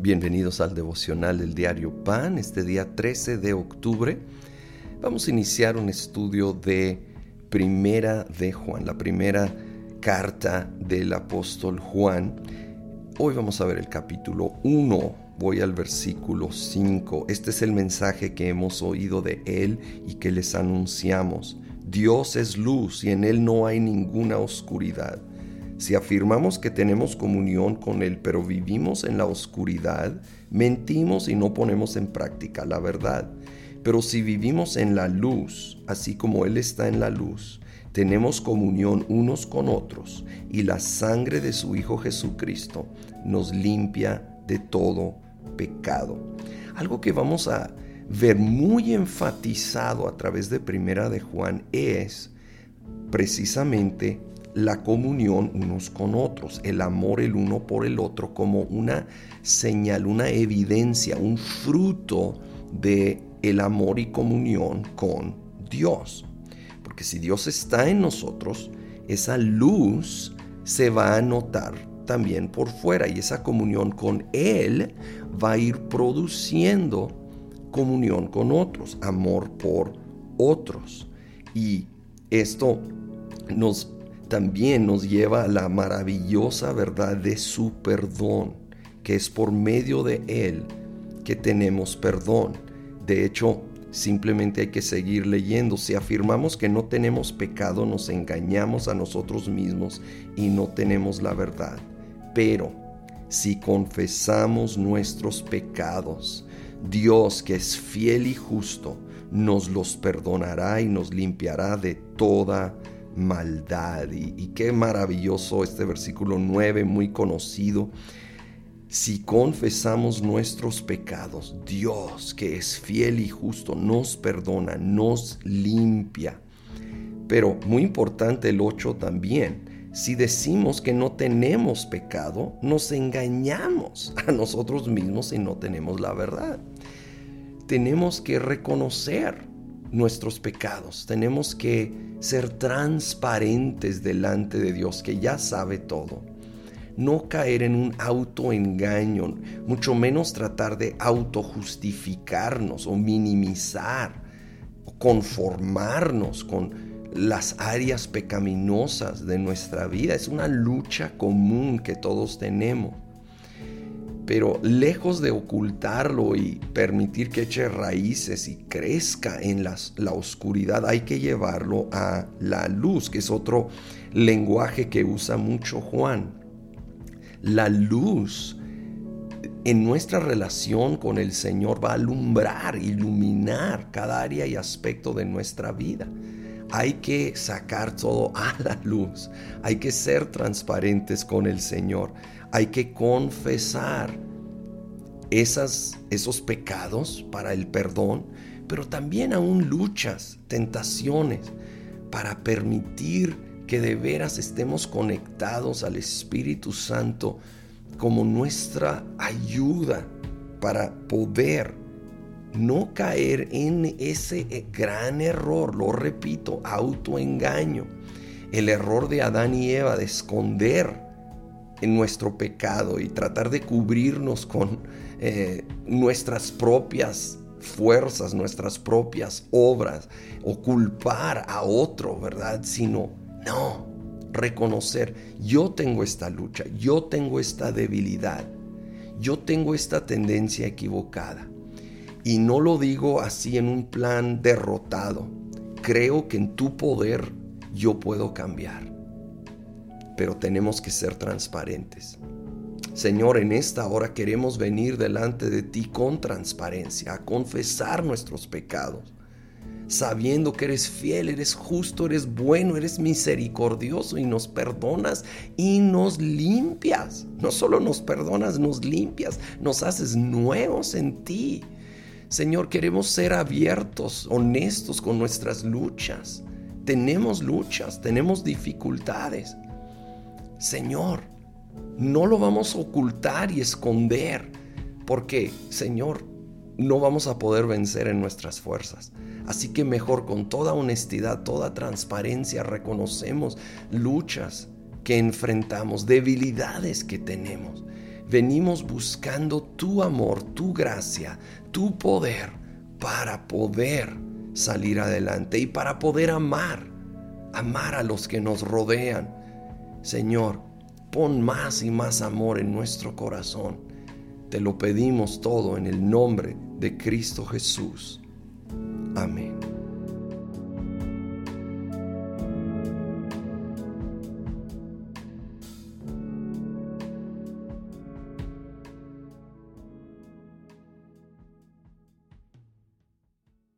Bienvenidos al devocional del diario Pan, este día 13 de octubre. Vamos a iniciar un estudio de Primera de Juan, la primera carta del apóstol Juan. Hoy vamos a ver el capítulo 1, voy al versículo 5. Este es el mensaje que hemos oído de él y que les anunciamos. Dios es luz y en él no hay ninguna oscuridad. Si afirmamos que tenemos comunión con Él, pero vivimos en la oscuridad, mentimos y no ponemos en práctica la verdad. Pero si vivimos en la luz, así como Él está en la luz, tenemos comunión unos con otros y la sangre de su Hijo Jesucristo nos limpia de todo pecado. Algo que vamos a ver muy enfatizado a través de Primera de Juan es precisamente la comunión unos con otros, el amor el uno por el otro como una señal, una evidencia, un fruto de el amor y comunión con Dios. Porque si Dios está en nosotros, esa luz se va a notar también por fuera y esa comunión con Él va a ir produciendo comunión con otros, amor por otros. Y esto nos también nos lleva a la maravillosa verdad de su perdón, que es por medio de Él que tenemos perdón. De hecho, simplemente hay que seguir leyendo. Si afirmamos que no tenemos pecado, nos engañamos a nosotros mismos y no tenemos la verdad. Pero si confesamos nuestros pecados, Dios que es fiel y justo, nos los perdonará y nos limpiará de toda maldad. Y, qué maravilloso este versículo 9, muy conocido. Si confesamos nuestros pecados, Dios, que es fiel y justo, nos perdona, nos limpia. Pero muy importante el 8 también. Si decimos que no tenemos pecado, nos engañamos a nosotros mismos y no tenemos la verdad. Tenemos que reconocer nuestros pecados. Tenemos que ser transparentes delante de Dios, que ya sabe todo. No caer en un autoengaño, mucho menos tratar de autojustificarnos o minimizar o conformarnos con las áreas pecaminosas de nuestra vida. Es una lucha común que todos tenemos pero lejos de ocultarlo y permitir que eche raíces y crezca en la oscuridad, hay que llevarlo a la luz, que es otro lenguaje que usa mucho Juan. La luz en nuestra relación con el Señor va a alumbrar, iluminar cada área y aspecto de nuestra vida. Hay que sacar todo a la luz. Hay que ser transparentes con el Señor. Hay que confesar esos pecados para el perdón, pero también aún luchas, tentaciones, para permitir que de veras estemos conectados al Espíritu Santo como nuestra ayuda para poder no caer en ese gran error, lo repito, autoengaño, el error de Adán y Eva de esconder en nuestro pecado y tratar de cubrirnos con eh, nuestras propias fuerzas, nuestras propias obras o culpar a otro, ¿verdad? Sino, no, reconocer, yo tengo esta lucha, yo tengo esta debilidad, yo tengo esta tendencia equivocada. Y no lo digo así en un plan derrotado. Creo que en tu poder yo puedo cambiar pero tenemos que ser transparentes. Señor, en esta hora queremos venir delante de ti con transparencia, a confesar nuestros pecados, sabiendo que eres fiel, eres justo, eres bueno, eres misericordioso y nos perdonas y nos limpias. No solo nos perdonas, nos limpias, nos haces nuevos en ti. Señor, queremos ser abiertos, honestos con nuestras luchas. Tenemos luchas, tenemos dificultades Señor, no lo vamos a ocultar y esconder, porque, Señor, no vamos a poder vencer en nuestras fuerzas. Así que mejor con toda honestidad, toda transparencia, reconocemos luchas que enfrentamos, debilidades que tenemos. venimos buscando tu amor, tu gracia, tu poder para poder salir adelante y para poder amar, amar a los que nos rodean. Señor, pon más y más amor en nuestro corazón. Te lo pedimos todo en el nombre de Cristo Jesús. Amén.